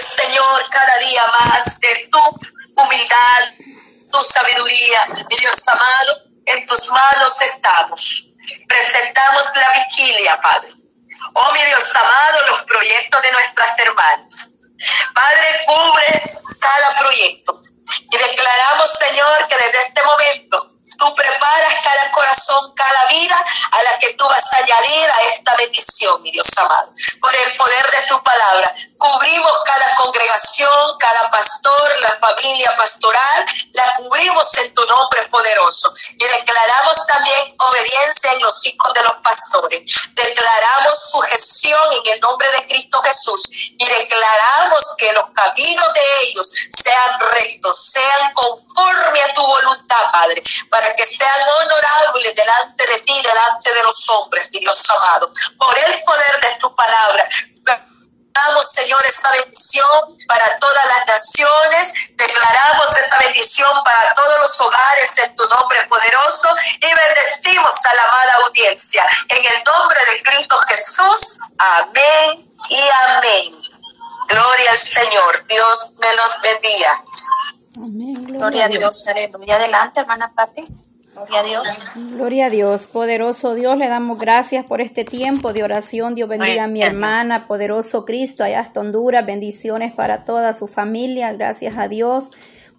Señor, cada día más de tu humildad, tu sabiduría. Mi Dios amado, en tus manos estamos. Presentamos la vigilia, Padre. Oh, mi Dios amado, los proyectos de nuestras hermanas. Padre, cubre cada proyecto. Y declaramos, Señor, que desde este momento tú preparas cada corazón, cada vida a la que tú vas a añadir a esta bendición, mi Dios amado. Por el poder de tu palabra, cubrimos cada congregación, cada pastor, la familia pastoral, la cubrimos en tu nombre poderoso. Y declaramos también obediencia en los hijos de los pastores. Declaramos sujeción en el nombre de Cristo Jesús. Y declaramos que los caminos de ellos sean rectos, sean conforme a tu voluntad, Padre, para que sean honorables delante de ti, delante de los hombres, mi Dios amado. Por el poder de tu palabra, Damos, Señor, esa bendición para todas las naciones. Declaramos esa bendición para todos los hogares en tu nombre poderoso y bendecimos a la amada audiencia. En el nombre de Cristo Jesús. Amén y amén. Gloria al Señor. Dios me los bendiga. Amén. Gloria, a Dios. Aleluya. Adelante, hermana Pati. Gloria a Dios. Gloria a Dios. Poderoso Dios, le damos gracias por este tiempo de oración. Dios bendiga a mi hermana, poderoso Cristo, allá hasta Honduras. Bendiciones para toda su familia. Gracias a Dios.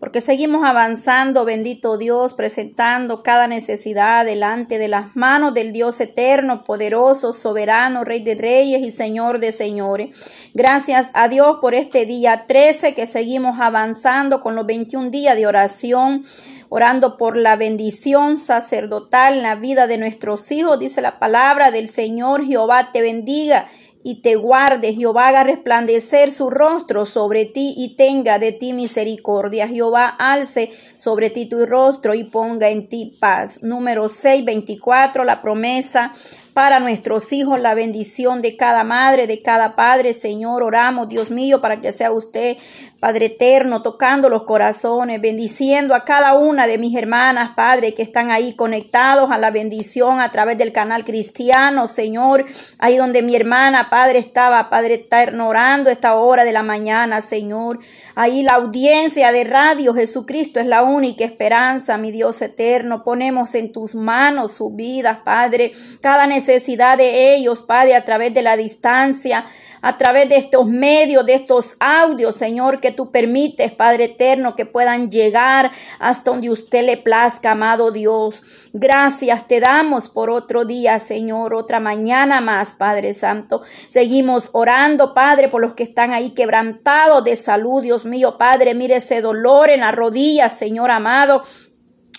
Porque seguimos avanzando, bendito Dios, presentando cada necesidad delante de las manos del Dios eterno, poderoso, soberano, Rey de Reyes y Señor de Señores. Gracias a Dios por este día 13 que seguimos avanzando con los 21 días de oración orando por la bendición sacerdotal en la vida de nuestros hijos. Dice la palabra del Señor, Jehová te bendiga y te guarde. Jehová haga resplandecer su rostro sobre ti y tenga de ti misericordia. Jehová alce sobre ti tu rostro y ponga en ti paz. Número 6, 24, la promesa para nuestros hijos, la bendición de cada madre, de cada padre. Señor, oramos, Dios mío, para que sea usted, Padre eterno, tocando los corazones, bendiciendo a cada una de mis hermanas, Padre, que están ahí conectados a la bendición a través del canal cristiano, Señor, ahí donde mi hermana, Padre, estaba, Padre eterno, orando esta hora de la mañana, Señor. Ahí la audiencia de Radio Jesucristo es la única esperanza, mi Dios eterno. Ponemos en tus manos su vida, Padre, cada necesidad de ellos, Padre, a través de la distancia a través de estos medios, de estos audios, Señor, que tú permites, Padre eterno, que puedan llegar hasta donde usted le plazca, amado Dios. Gracias te damos por otro día, Señor, otra mañana más, Padre Santo. Seguimos orando, Padre, por los que están ahí quebrantados de salud, Dios mío, Padre, mire ese dolor en la rodilla, Señor amado.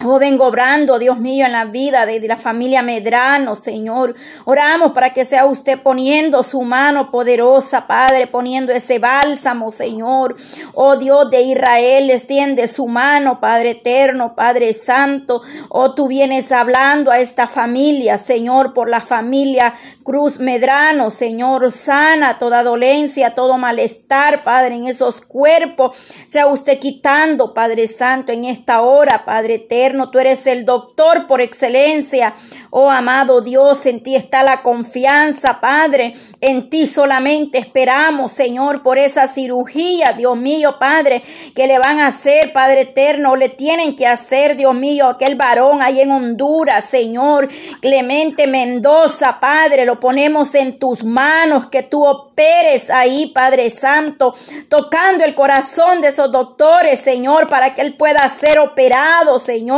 Oh, vengo obrando, Dios mío, en la vida de, la familia Medrano, Señor. Oramos para que sea usted poniendo su mano poderosa, Padre, poniendo ese bálsamo, Señor. Oh Dios de Israel, extiende su mano, Padre eterno, Padre santo. Oh, tú vienes hablando a esta familia, Señor, por la familia Cruz Medrano, Señor. Sana toda dolencia, todo malestar, Padre, en esos cuerpos. Sea usted quitando, Padre santo, en esta hora, Padre eterno tú eres el doctor por excelencia. Oh amado Dios, en ti está la confianza, Padre. En ti solamente esperamos, Señor, por esa cirugía, Dios mío, Padre, que le van a hacer, Padre eterno, le tienen que hacer, Dios mío, aquel varón ahí en Honduras, Señor. Clemente Mendoza, Padre, lo ponemos en tus manos, que tú operes ahí, Padre Santo, tocando el corazón de esos doctores, Señor, para que él pueda ser operado, Señor.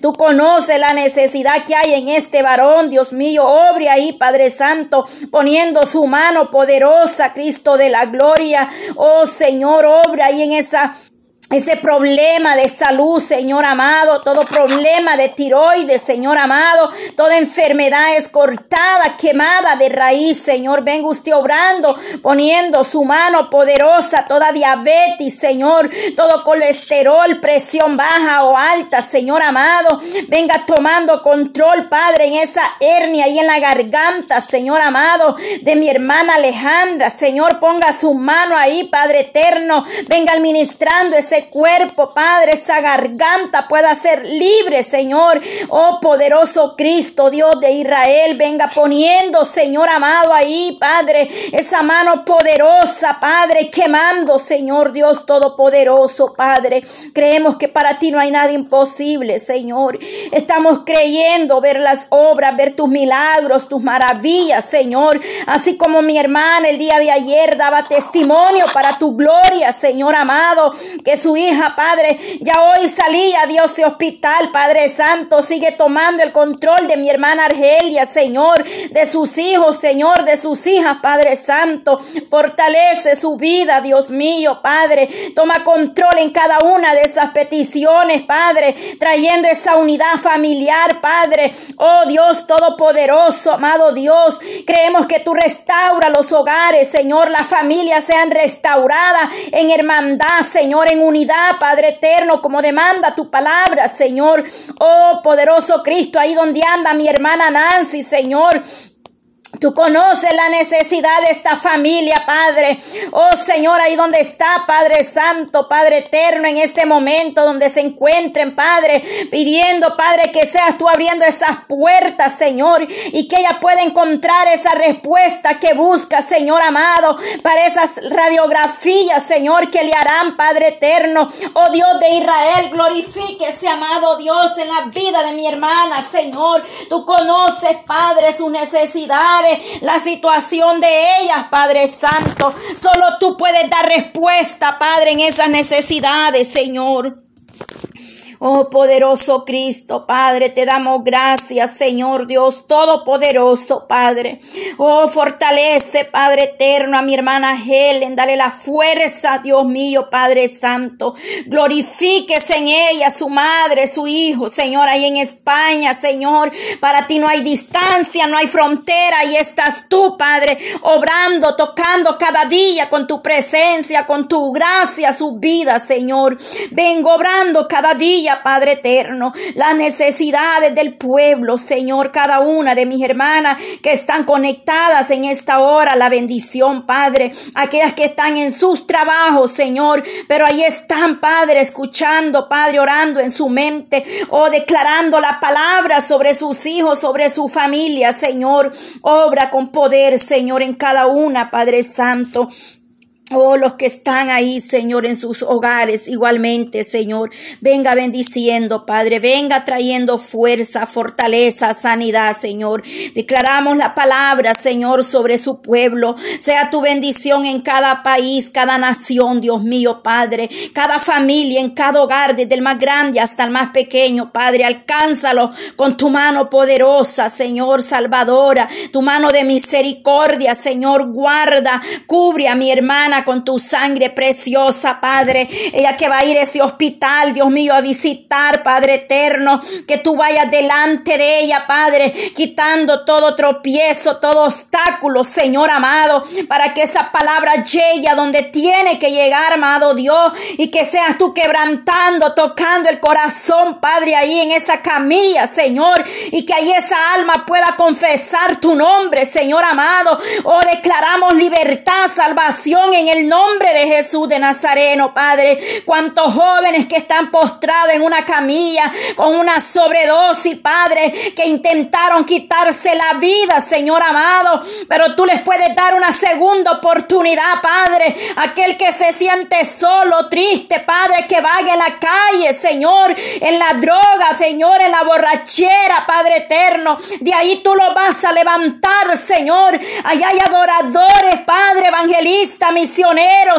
Tú conoces la necesidad que hay en este varón, Dios mío, obre ahí, Padre Santo, poniendo su mano poderosa, Cristo de la gloria. Oh Señor, obra ahí en esa ese problema de salud, Señor amado, todo problema de tiroides, Señor amado, toda enfermedad es cortada, quemada de raíz, Señor. Venga usted obrando, poniendo su mano poderosa, toda diabetes, Señor, todo colesterol, presión baja o alta, Señor amado. Venga tomando control, Padre, en esa hernia y en la garganta, Señor amado, de mi hermana Alejandra. Señor, ponga su mano ahí, Padre eterno. Venga administrando ese cuerpo, Padre, esa garganta pueda ser libre, Señor. Oh poderoso Cristo, Dios de Israel, venga poniendo, Señor amado, ahí, Padre, esa mano poderosa, Padre, quemando, Señor Dios Todopoderoso, Padre. Creemos que para ti no hay nada imposible, Señor. Estamos creyendo ver las obras, ver tus milagros, tus maravillas, Señor. Así como mi hermana el día de ayer daba testimonio para tu gloria, Señor amado, que su hija, Padre, ya hoy salía, Dios de hospital, Padre Santo, sigue tomando el control de mi hermana Argelia, Señor, de sus hijos, Señor, de sus hijas, Padre Santo. Fortalece su vida, Dios mío, Padre. Toma control en cada una de esas peticiones, Padre, trayendo esa unidad familiar, Padre. Oh Dios Todopoderoso, amado Dios, creemos que tú restaura los hogares, Señor, las familias sean restauradas en hermandad, Señor, en unidad, Padre eterno, como demanda tu palabra, Señor. Oh poderoso Cristo, ahí donde anda mi hermana Nancy, Señor. Tú conoces la necesidad de esta familia, Padre. Oh Señor, ahí donde está, Padre Santo, Padre Eterno, en este momento donde se encuentren, Padre, pidiendo, Padre, que seas tú abriendo esas puertas, Señor, y que ella pueda encontrar esa respuesta que busca, Señor amado, para esas radiografías, Señor, que le harán, Padre Eterno. Oh Dios de Israel, glorifique ese amado Dios en la vida de mi hermana, Señor. Tú conoces, Padre, sus necesidades la situación de ellas, Padre Santo. Solo tú puedes dar respuesta, Padre, en esas necesidades, Señor. Oh poderoso Cristo, Padre, te damos gracias, Señor Dios Todopoderoso, Padre. Oh, fortalece, Padre eterno, a mi hermana Helen, dale la fuerza, Dios mío, Padre Santo. Glorifíquese en ella, su madre, su hijo, Señor, ahí en España, Señor. Para ti no hay distancia, no hay frontera, y estás tú, Padre, obrando, tocando cada día con tu presencia, con tu gracia, su vida, Señor. Vengo obrando cada día Padre eterno, las necesidades del pueblo, Señor, cada una de mis hermanas que están conectadas en esta hora, la bendición, Padre, aquellas que están en sus trabajos, Señor, pero ahí están, Padre, escuchando, Padre, orando en su mente o declarando la palabra sobre sus hijos, sobre su familia, Señor, obra con poder, Señor, en cada una, Padre Santo. Oh, los que están ahí, Señor, en sus hogares, igualmente, Señor. Venga bendiciendo, Padre. Venga trayendo fuerza, fortaleza, sanidad, Señor. Declaramos la palabra, Señor, sobre su pueblo. Sea tu bendición en cada país, cada nación, Dios mío, Padre. Cada familia, en cada hogar, desde el más grande hasta el más pequeño, Padre. Alcánzalo con tu mano poderosa, Señor, salvadora. Tu mano de misericordia, Señor. Guarda, cubre a mi hermana con tu sangre preciosa, Padre. Ella que va a ir a ese hospital, Dios mío, a visitar, Padre eterno. Que tú vayas delante de ella, Padre, quitando todo tropiezo, todo obstáculo, Señor amado, para que esa palabra llegue a donde tiene que llegar, amado Dios, y que seas tú quebrantando, tocando el corazón, Padre, ahí en esa camilla, Señor, y que ahí esa alma pueda confesar tu nombre, Señor amado. Oh, declaramos libertad, salvación en en el nombre de Jesús de Nazareno, Padre. Cuántos jóvenes que están postrados en una camilla con una sobredosis, Padre, que intentaron quitarse la vida, Señor amado, pero tú les puedes dar una segunda oportunidad, Padre. Aquel que se siente solo, triste, Padre, que vaya en la calle, Señor, en la droga, Señor, en la borrachera, Padre eterno. De ahí tú lo vas a levantar, Señor. Allá hay adoradores, Padre, evangelista, mis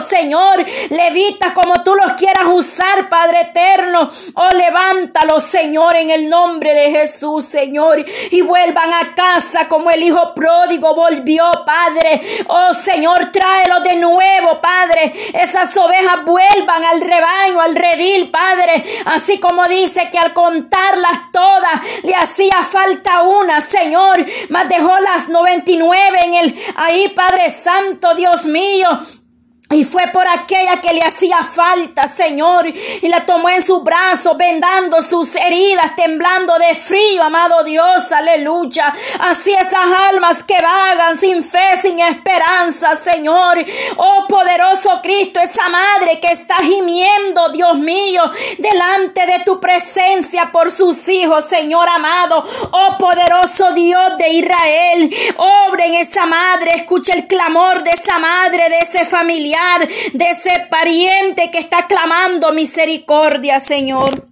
Señor, levita como tú los quieras usar, Padre eterno. Oh, levántalo, Señor, en el nombre de Jesús, Señor, y vuelvan a casa como el Hijo pródigo volvió, Padre. Oh, Señor, tráelo de nuevo, Padre. Esas ovejas vuelvan al rebaño, al redil, Padre. Así como dice que al contarlas todas le hacía falta una, Señor, mas dejó las 99 en el ahí, Padre Santo, Dios mío. Y fue por aquella que le hacía falta, Señor, y la tomó en sus brazos, vendando sus heridas, temblando de frío, amado Dios, aleluya. Así esas almas que vagan sin fe, sin esperanza, Señor. Oh poderoso Cristo, esa madre que está gimiendo, Dios mío, delante de tu presencia por sus hijos, Señor amado. Oh poderoso Dios de Israel, obre en esa madre, escucha el clamor de esa madre, de ese familiar de ese pariente que está clamando misericordia, Señor.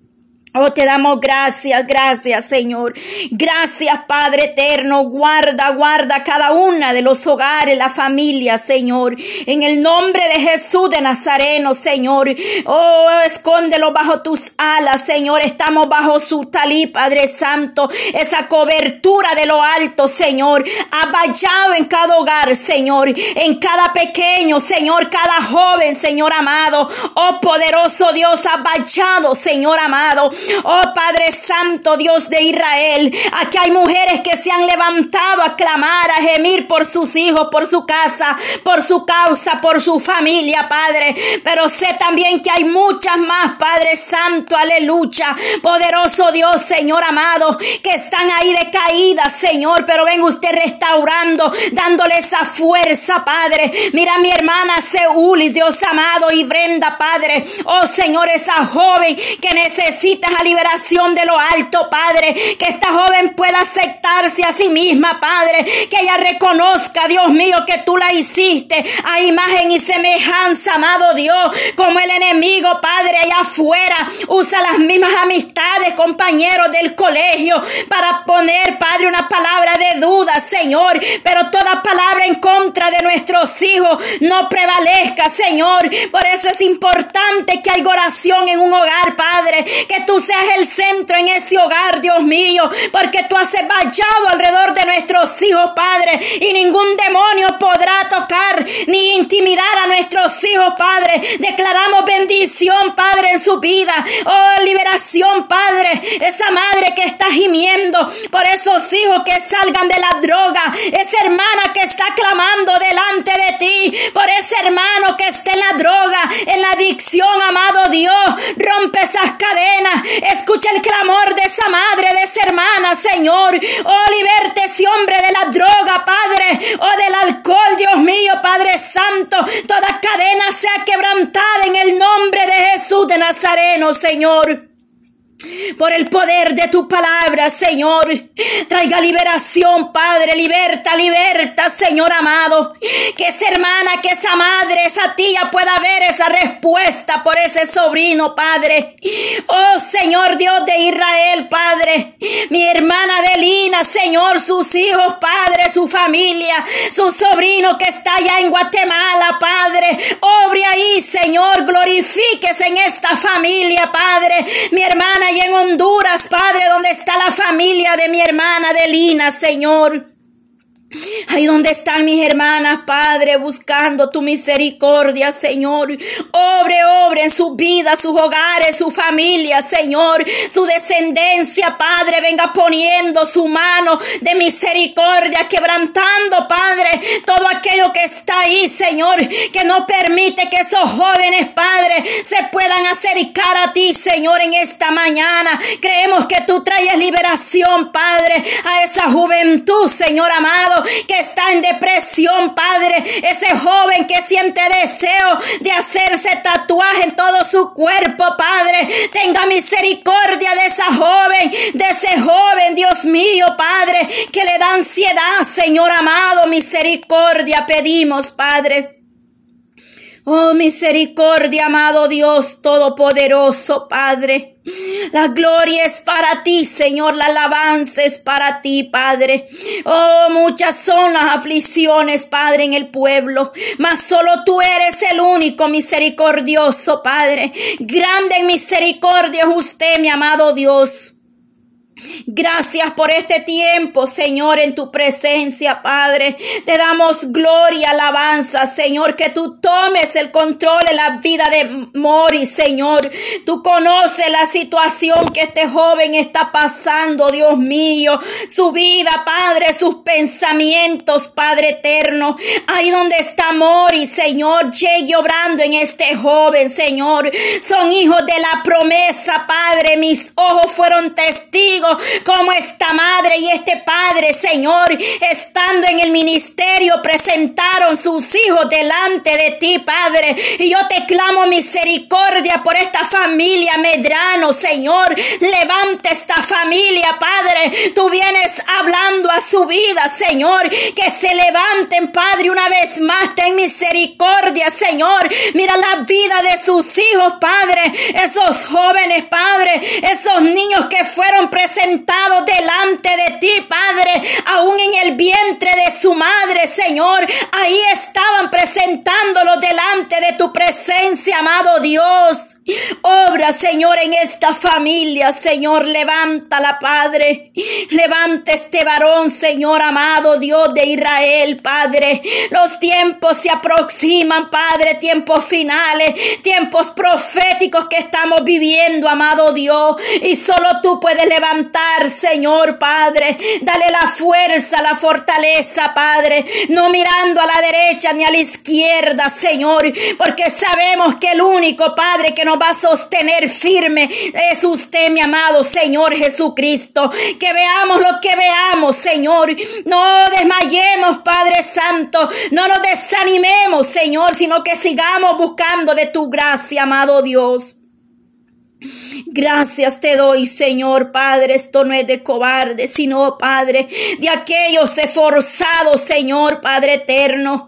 Oh, te damos gracias, gracias Señor. Gracias Padre eterno. Guarda, guarda cada una de los hogares, la familia, Señor. En el nombre de Jesús de Nazareno, Señor. Oh, escóndelo bajo tus alas, Señor. Estamos bajo su talí, Padre Santo. Esa cobertura de lo alto, Señor. Aballado en cada hogar, Señor. En cada pequeño, Señor. Cada joven, Señor amado. Oh, poderoso Dios, aballado, Señor amado Oh Padre Santo, Dios de Israel, aquí hay mujeres que se han levantado a clamar, a gemir por sus hijos, por su casa, por su causa, por su familia, Padre. Pero sé también que hay muchas más, Padre Santo, aleluya. Poderoso Dios, Señor amado, que están ahí decaídas, Señor, pero ven usted restaurando, dándole esa fuerza, Padre. Mira mi hermana Seulis, Dios amado, y Brenda, Padre. Oh Señor, esa joven que necesita liberación de lo alto, Padre. Que esta joven pueda aceptarse a sí misma, Padre. Que ella reconozca, Dios mío, que tú la hiciste a imagen y semejanza, amado Dios. Como el enemigo, Padre, allá afuera usa las mismas amistades, compañeros del colegio, para poner, Padre, una palabra de duda, Señor. Pero toda palabra en contra de nuestros hijos no prevalezca, Señor. Por eso es importante que haya oración en un hogar, Padre. Que tú seas el centro en ese hogar, Dios mío, porque tú has vallado alrededor de nuestros hijos, Padre, y ningún demonio podrá tocar ni intimidar a nuestros hijos, Padre. Declaramos bendición, Padre, en su vida. Oh, liberación, Padre. Esa madre que está gimiendo por esos hijos que salgan de la droga. Esa hermana que está clamando delante de ti. Por ese hermano que está en la droga, en la adicción, amado Dios. Rompe esas cadenas. Escucha el clamor de esa madre, de esa hermana, Señor. Oh, liberte ese hombre de la droga, Padre. Oh, del alcohol, Dios mío, Padre Santo. Toda cadena sea quebrantada en el nombre de Jesús de Nazareno, Señor por el poder de tu palabra, Señor. Traiga liberación, Padre, liberta, liberta, Señor amado. Que esa hermana, que esa madre, esa tía pueda ver esa respuesta por ese sobrino, Padre. Oh, Señor Dios de Israel, Padre. Mi hermana Delina, Señor, sus hijos, Padre, su familia, su sobrino que está allá en Guatemala, Padre. Obre ahí, Señor, glorifíquese en esta familia, Padre. Mi hermana y en Honduras, Padre, donde está la familia de mi hermana Delina, Señor. Ahí donde están mis hermanas, Padre, buscando tu misericordia, Señor. Obre, obre en su vida, sus hogares, su familia, Señor. Su descendencia, Padre, venga poniendo su mano de misericordia, quebrantando, Padre, todo aquello que está ahí, Señor, que no permite que esos jóvenes, Padre, se puedan acercar a ti, Señor, en esta mañana. Creemos que tú traes liberación, Padre, a esa juventud, Señor amado que está en depresión, Padre. Ese joven que siente deseo de hacerse tatuaje en todo su cuerpo, Padre. Tenga misericordia de esa joven, de ese joven, Dios mío, Padre, que le da ansiedad, Señor amado. Misericordia pedimos, Padre. Oh, misericordia, amado Dios Todopoderoso, Padre. La gloria es para ti, Señor. La alabanza es para ti, Padre. Oh, muchas son las aflicciones, Padre, en el pueblo. Mas solo tú eres el único misericordioso, Padre. Grande en misericordia es usted, mi amado Dios. Gracias por este tiempo, Señor, en tu presencia, Padre. Te damos gloria, alabanza, Señor, que tú tomes el control en la vida de Mori, Señor. Tú conoces la situación que este joven está pasando, Dios mío. Su vida, Padre, sus pensamientos, Padre eterno. Ahí donde está Mori, Señor, llegue obrando en este joven, Señor. Son hijos de la promesa, Padre. Mis ojos fueron testigos como esta madre y este padre, Señor, estando en el ministerio, presentaron sus hijos delante de ti, Padre. Y yo te clamo misericordia por esta familia Medrano, Señor. Levante esta familia, Padre. Tú vienes hablando a su vida, Señor. Que se levanten, Padre, una vez más. Ten misericordia, Señor. Mira la vida de sus hijos, Padre. Esos jóvenes, Padre. Esos niños que fueron presentados delante de ti, Padre, aún en el vientre de su madre, Señor. Ahí estaban presentándolo delante de tu presencia, amado Dios. Obra, Señor, en esta familia, Señor, levántala, Padre. Levanta este varón, Señor, amado Dios de Israel, Padre. Los tiempos se aproximan, Padre, tiempos finales, tiempos proféticos que estamos viviendo, amado Dios. Y solo tú puedes levantar, Señor, Padre. Dale la fuerza, la fortaleza, Padre. No mirando a la derecha ni a la izquierda, Señor, porque sabemos que el único, Padre, que nos va a sostener firme es usted, mi amado Señor Jesucristo. Que veamos lo que veamos, Señor. No desmayemos, Padre Santo. No nos desanimemos, Señor, sino que sigamos buscando de tu gracia, amado Dios. Gracias te doy, Señor Padre. Esto no es de cobarde, sino, Padre, de aquellos esforzados, Señor Padre eterno.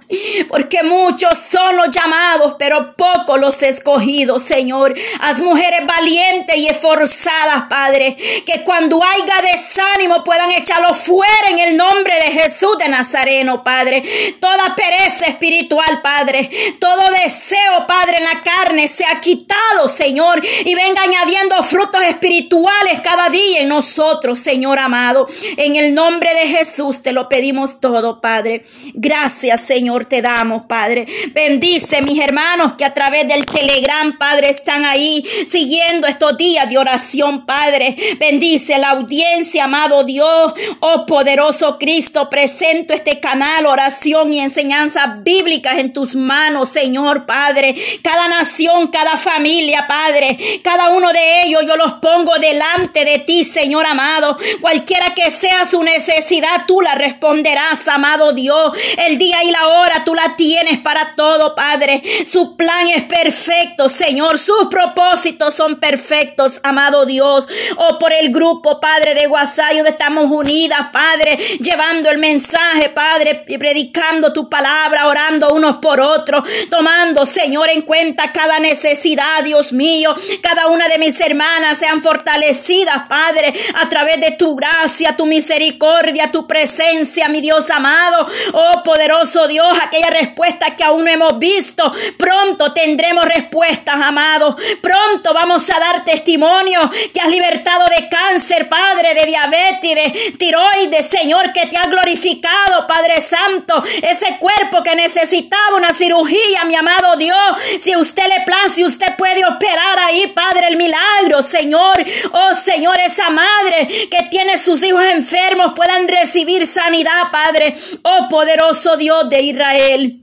Porque muchos son los llamados, pero pocos los escogidos, Señor. Haz mujeres valientes y esforzadas, Padre. Que cuando haya desánimo puedan echarlo fuera en el nombre de Jesús de Nazareno, Padre. Toda pereza espiritual, Padre. Todo deseo, Padre, en la carne se ha quitado, Señor. Y venga añadiendo frutos espirituales cada día en nosotros, Señor amado. En el nombre de Jesús te lo pedimos todo, Padre. Gracias, Señor, te damos, Padre. Bendice mis hermanos que a través del Telegram, Padre, están ahí siguiendo estos días de oración, Padre. Bendice la audiencia, amado Dios. Oh poderoso Cristo, presento este canal, oración y enseñanzas bíblicas en tus manos, Señor, Padre. Cada nación, cada familia, Padre. Cada uno de ellos yo los pongo delante de ti, Señor amado. Cualquiera que sea su necesidad, tú la responderás, amado Dios. El día y la hora tú la tienes para todo, Padre. Su plan es perfecto, Señor. Sus propósitos son perfectos, amado Dios. O por el grupo, Padre, de WhatsApp, donde estamos unidas, Padre, llevando el mensaje, Padre, predicando tu palabra, orando unos por otros, tomando, Señor, en cuenta cada necesidad, Dios mío, cada una de mis hermanas sean fortalecidas, Padre, a través de tu gracia, tu misericordia, tu presencia, mi Dios amado. Oh poderoso Dios, aquella respuesta que aún no hemos visto. Pronto tendremos respuestas, amado. Pronto vamos a dar testimonio que has libertado de cáncer, Padre, de diabetes, de tiroides, Señor, que te ha glorificado, Padre Santo. Ese cuerpo que necesitaba una cirugía, mi amado Dios. Si usted le place, usted puede operar ahí, Padre, el milagro, Señor. Oh Señor, esa madre que tiene sus hijos enfermos puedan recibir sanidad, Padre. Oh poderoso Dios de Israel.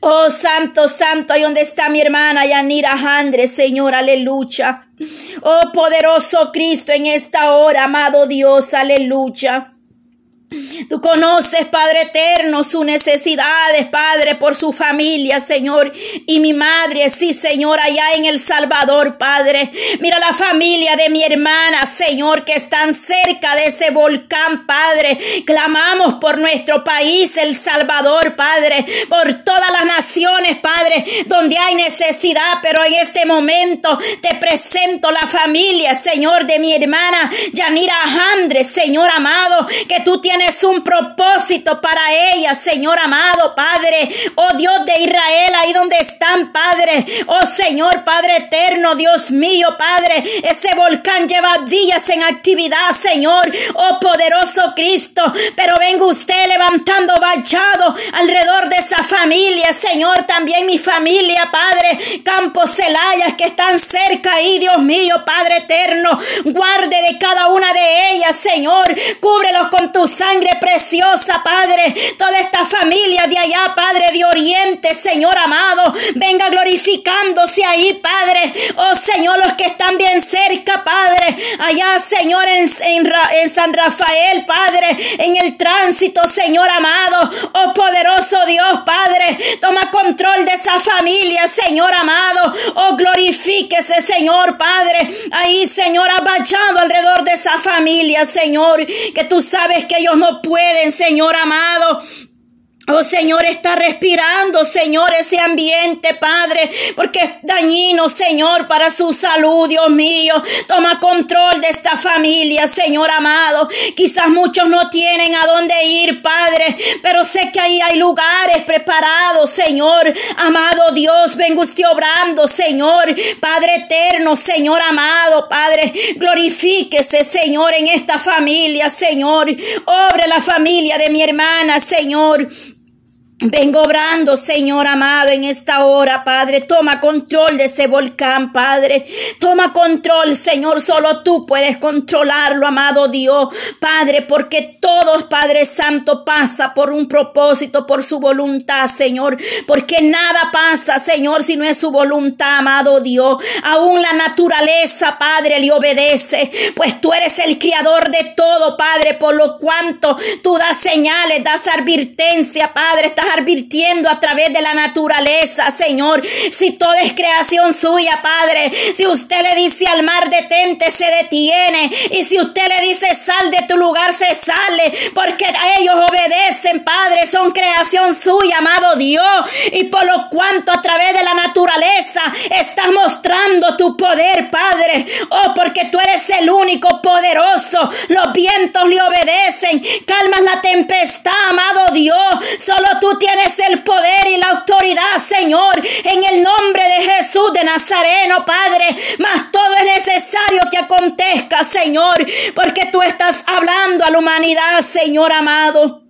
Oh Santo, Santo, ahí donde está mi hermana Yanira Andre, Señor, aleluya. Oh poderoso Cristo, en esta hora, amado Dios, aleluya. Tú conoces, Padre eterno, sus necesidades, Padre, por su familia, Señor. Y mi madre, sí, Señor, allá en El Salvador, Padre. Mira la familia de mi hermana, Señor, que están cerca de ese volcán, Padre. Clamamos por nuestro país, El Salvador, Padre. Por todas las naciones, Padre, donde hay necesidad. Pero en este momento te presento la familia, Señor, de mi hermana Yanira Andres, Señor amado, que tú tienes tienes un propósito para ellas, Señor amado, Padre. Oh Dios de Israel, ahí donde están, Padre. Oh Señor, Padre eterno, Dios mío, Padre. Ese volcán lleva días en actividad, Señor. Oh poderoso Cristo. Pero venga usted levantando vallado alrededor de esa familia, Señor. También mi familia, Padre. Campos Celayas que están cerca ahí, Dios mío, Padre eterno. Guarde de cada una de ellas, Señor. Cúbrelos con tu sangre preciosa, Padre. Toda esta familia de allá, Padre de Oriente, Señor amado. Venga glorificándose ahí, Padre. Oh Señor, los que están bien cerca, Padre. Allá, Señor, en, en, San Rafael, Padre. En el tránsito, Señor amado. Oh poderoso Dios, Padre. Toma control de esa familia, Señor amado. Oh glorifíquese, Señor, Padre. Ahí, Señor, abachado alrededor de esa familia, Señor. Que tú sabes que ellos no pueden, Señor amado. Oh Señor, está respirando, Señor, ese ambiente, Padre, porque es dañino, Señor, para su salud, Dios mío. Toma control de esta familia, Señor amado. Quizás muchos no tienen a dónde ir, Padre, pero sé que ahí hay lugares preparados, Señor. Amado Dios, venga usted obrando, Señor. Padre eterno, Señor amado, Padre, glorifíquese, Señor, en esta familia, Señor. Obre la familia de mi hermana, Señor. Vengo obrando, Señor amado, en esta hora, Padre. Toma control de ese volcán, Padre. Toma control, Señor. Solo tú puedes controlarlo, amado Dios, Padre, porque todo, Padre Santo, pasa por un propósito, por su voluntad, Señor. Porque nada pasa, Señor, si no es su voluntad, amado Dios. Aún la naturaleza, Padre, le obedece. Pues tú eres el criador de todo, Padre, por lo cuanto tú das señales, das advertencia, Padre. Estás advirtiendo a través de la naturaleza, Señor. Si todo es creación suya, Padre. Si usted le dice al mar detente, se detiene. Y si usted le dice sal de tu lugar, se sale. Porque a ellos obedecen, Padre. Son creación suya, amado Dios. Y por lo cuanto a través de la naturaleza estás mostrando tu poder, Padre. Oh, porque tú eres el único poderoso. Los vientos le obedecen. Calmas la tempestad, amado Dios. Solo tú tienes el poder y la autoridad, Señor, en el nombre de Jesús de Nazareno, Padre. Mas todo es necesario que acontezca, Señor, porque tú estás hablando a la humanidad, Señor amado.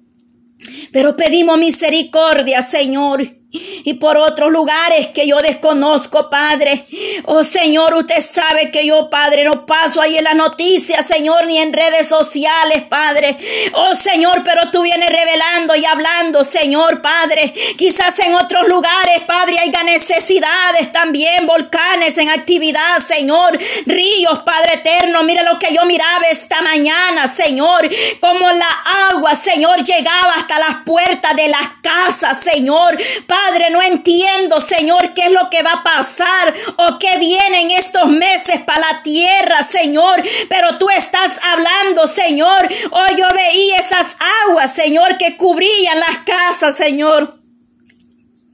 Pero pedimos misericordia, Señor y por otros lugares que yo desconozco, Padre. Oh Señor, usted sabe que yo, Padre, no paso ahí en las noticias, Señor, ni en redes sociales, Padre. Oh Señor, pero tú vienes revelando y hablando, Señor, Padre. Quizás en otros lugares, Padre, haya necesidades también, volcanes en actividad, Señor. Ríos, Padre eterno. Mira lo que yo miraba esta mañana, Señor. Como la agua, Señor, llegaba hasta las puertas de las casas, Señor. Padre, Padre, no entiendo, Señor, qué es lo que va a pasar o qué viene en estos meses para la tierra, Señor. Pero tú estás hablando, Señor. Hoy yo veía esas aguas, Señor, que cubrían las casas, Señor.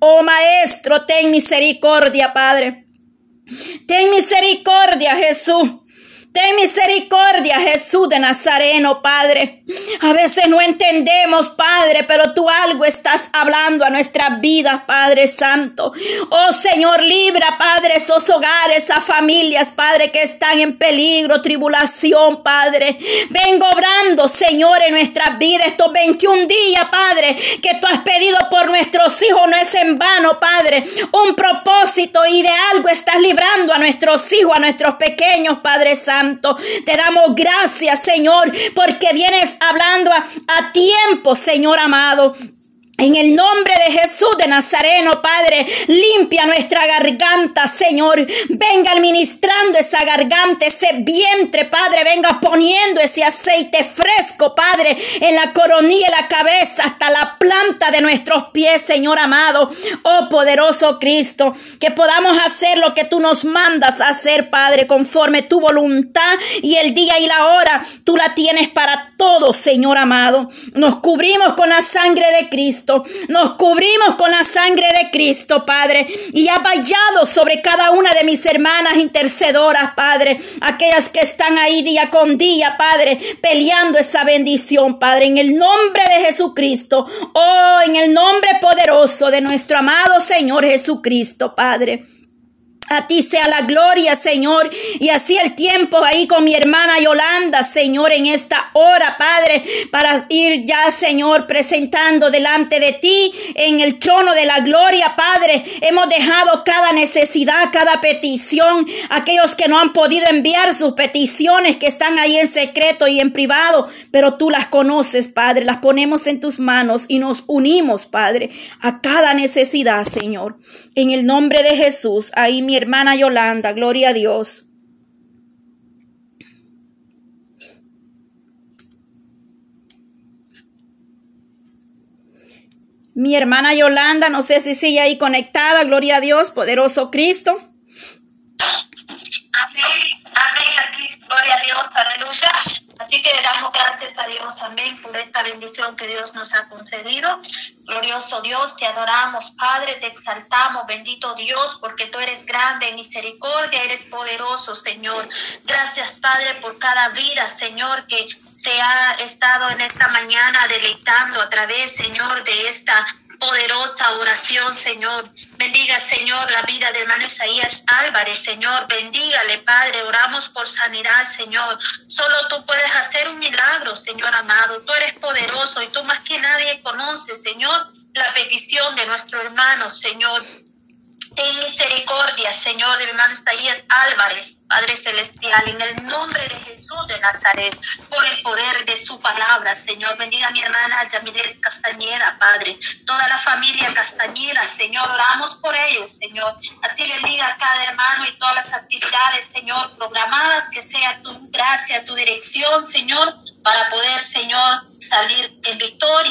Oh Maestro, ten misericordia, Padre. Ten misericordia, Jesús. Ten misericordia, Jesús de Nazareno, Padre. A veces no entendemos, Padre, pero tú algo estás hablando a nuestras vidas, Padre Santo. Oh Señor, libra, Padre, esos hogares, a familias, Padre, que están en peligro, tribulación, Padre. Vengo obrando, Señor, en nuestras vidas estos 21 días, Padre, que tú has pedido por nuestros hijos, no es en vano, Padre. Un propósito y de algo estás librando a nuestros hijos, a nuestros pequeños, Padre Santo. Te damos gracias, Señor, porque vienes hablando a, tiempo, Señor amado. En el nombre de Jesús de Nazareno, Padre, limpia nuestra garganta, Señor. Venga administrando esa garganta, ese vientre, Padre. Venga poniendo ese aceite fresco, Padre, en la coronilla, la cabeza, hasta la planta de nuestros pies, Señor amado. Oh poderoso Cristo, que podamos hacer lo que tú nos mandas hacer, Padre, conforme tu voluntad y el día y la hora, tú la tienes para todos, Señor amado. Nos cubrimos con la sangre de Cristo Nos cubrimos con la sangre de Cristo, Padre. Y ha vallado sobre cada una de mis hermanas intercedoras, Padre. Aquellas que están ahí día con día, Padre, peleando esa bendición, Padre. En el nombre de Jesucristo. Oh, en el nombre poderoso de nuestro amado Señor Jesucristo, Padre. A ti sea la gloria, Señor. Y así el tiempo ahí con mi hermana Yolanda, Señor, en esta hora, Padre, para ir ya, Señor, presentando delante de ti en el trono de la gloria, Padre. Hemos dejado cada necesidad, cada petición, aquellos que no han podido enviar sus peticiones, que están ahí en secreto y en privado, pero tú las conoces, Padre. Las ponemos en tus manos y nos unimos, Padre, a cada necesidad, Señor. En el nombre de Jesús, ahí mi hermana Yolanda, gloria a Dios. Mi hermana Yolanda, no sé si sigue ahí conectada, gloria a Dios, poderoso Cristo. Amén, amén, gloria a Dios, aleluya. Así que damos gracias a Dios, amén, por esta bendición que Dios nos ha concedido. Glorioso Dios, te adoramos, Padre, te exaltamos, bendito Dios, porque tú eres grande en misericordia, eres poderoso, Señor. Gracias, Padre, por cada vida, Señor, que se ha estado en esta mañana deleitando a través, Señor, de esta poderosa oración, Señor. Bendiga, Señor, la vida del hermano Isaías Álvarez, Señor. Bendígale, Padre. Oramos por sanidad, Señor. Solo tú puedes hacer un milagro, Señor amado. Tú eres poderoso y tú más que nadie conoces, Señor, la petición de nuestro hermano, Señor. Ten misericordia, Señor, de mi hermano Isaías Álvarez, Padre Celestial, en el nombre de Jesús de Nazaret, por el poder de su palabra, Señor. Bendiga a mi hermana Yamilet Castañeda, Padre. Toda la familia Castañeda, Señor, oramos por ellos, Señor. Así bendiga a cada hermano y todas las actividades, Señor, programadas, que sea tu gracia, tu dirección, Señor, para poder, Señor, salir en victoria